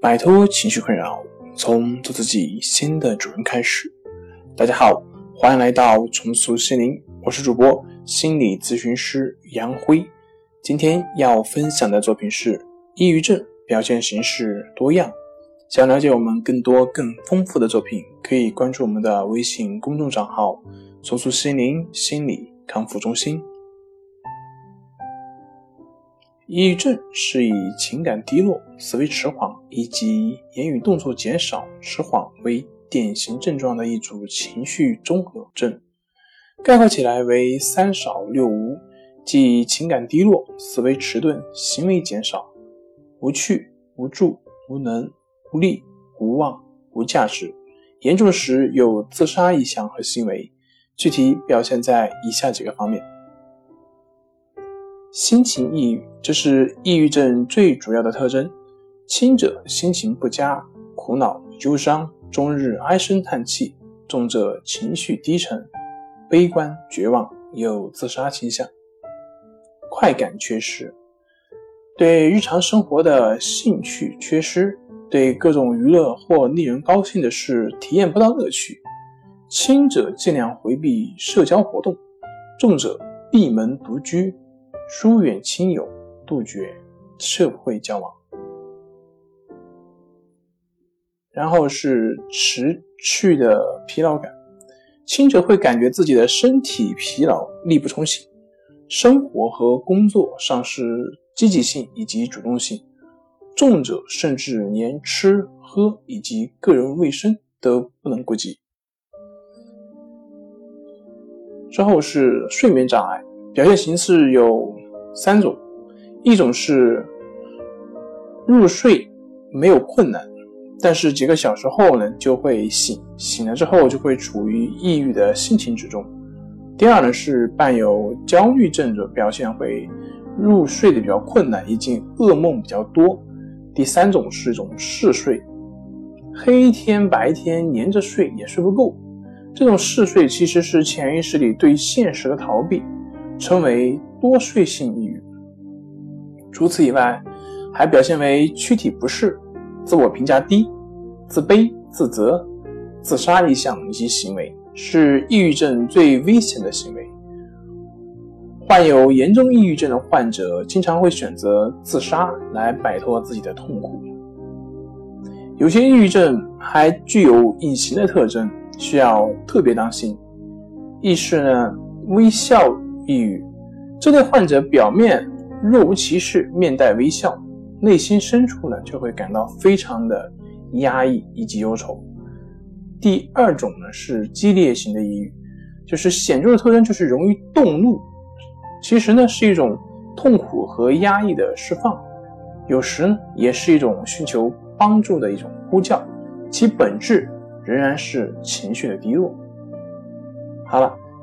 摆脱情绪困扰，从做自己新的主人开始。大家好，欢迎来到重塑心灵，我是主播心理咨询师杨辉。今天要分享的作品是抑郁症表现形式多样。想了解我们更多更丰富的作品，可以关注我们的微信公众账号“重塑心灵心理康复中心”。抑郁症是以情感低落、思维迟缓以及言语动作减少、迟缓为典型症状的一组情绪综合症。概括起来为三少六无，即情感低落、思维迟钝、行为减少、无趣、无助、无能、无力、无望、无价值。严重时有自杀意向和行为，具体表现在以下几个方面。心情抑郁，这是抑郁症最主要的特征。轻者心情不佳、苦恼、忧伤，终日唉声叹气；重者情绪低沉、悲观、绝望，有自杀倾向。快感缺失，对日常生活的兴趣缺失，对各种娱乐或令人高兴的事体验不到乐趣。轻者尽量回避社交活动，重者闭门独居。疏远亲友，杜绝社会交往。然后是持续的疲劳感，轻者会感觉自己的身体疲劳、力不从心，生活和工作丧失积极性以及主动性；重者甚至连吃喝以及个人卫生都不能顾及。之后是睡眠障碍，表现形式有。三种，一种是入睡没有困难，但是几个小时后呢就会醒，醒了之后就会处于抑郁的心情之中。第二呢是伴有焦虑症的表现会入睡的比较困难，以及噩梦比较多。第三种是一种嗜睡，黑天白天连着睡也睡不够。这种嗜睡其实是潜意识里对现实的逃避，称为。多睡性抑郁，除此以外，还表现为躯体不适、自我评价低、自卑、自责、自杀意向以及行为，是抑郁症最危险的行为。患有严重抑郁症的患者经常会选择自杀来摆脱自己的痛苦。有些抑郁症还具有隐形的特征，需要特别当心。一是呢，微笑抑郁。这类患者表面若无其事，面带微笑，内心深处呢就会感到非常的压抑以及忧愁。第二种呢是激烈型的抑郁，就是显著的特征就是容易动怒，其实呢是一种痛苦和压抑的释放，有时呢也是一种寻求帮助的一种呼叫，其本质仍然是情绪的低落。好了。